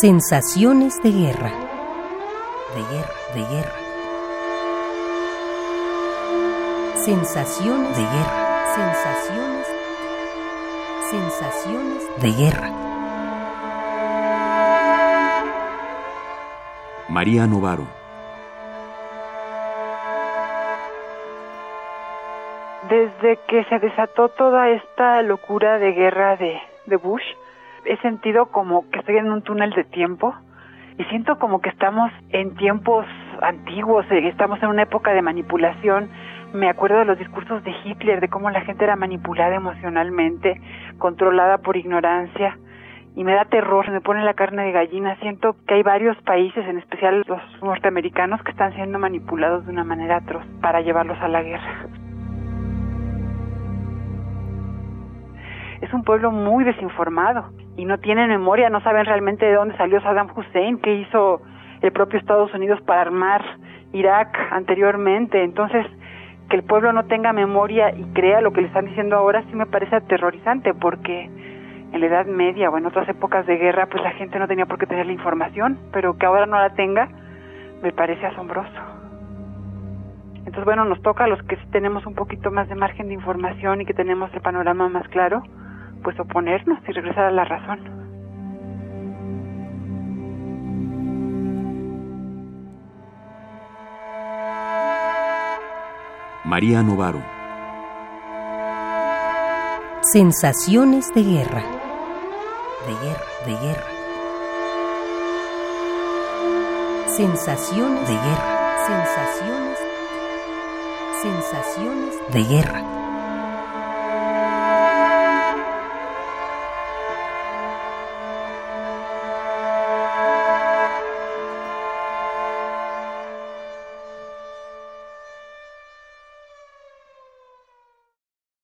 Sensaciones de guerra. De guerra, de guerra. Sensaciones de guerra. Sensaciones. Sensaciones de guerra. María Novaro. Desde que se desató toda esta locura de guerra de, de Bush, he sentido como que estoy en un túnel de tiempo y siento como que estamos en tiempos antiguos, eh, estamos en una época de manipulación. Me acuerdo de los discursos de Hitler, de cómo la gente era manipulada emocionalmente, controlada por ignorancia, y me da terror, me pone la carne de gallina. Siento que hay varios países, en especial los norteamericanos, que están siendo manipulados de una manera atroz para llevarlos a la guerra. Es un pueblo muy desinformado y no tienen memoria, no saben realmente de dónde salió Saddam Hussein, qué hizo el propio Estados Unidos para armar Irak anteriormente. Entonces, que el pueblo no tenga memoria y crea lo que le están diciendo ahora sí me parece aterrorizante porque en la Edad Media o en otras épocas de guerra pues la gente no tenía por qué tener la información, pero que ahora no la tenga me parece asombroso. Entonces, bueno, nos toca a los que tenemos un poquito más de margen de información y que tenemos el panorama más claro, pues oponernos y regresar a la razón. María Novaro. Sensaciones de guerra. De guerra, de guerra. Sensaciones de guerra. Sensaciones. Sensaciones de guerra.